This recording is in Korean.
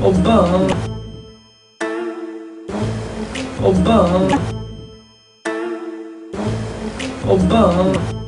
오빠 오빠 오빠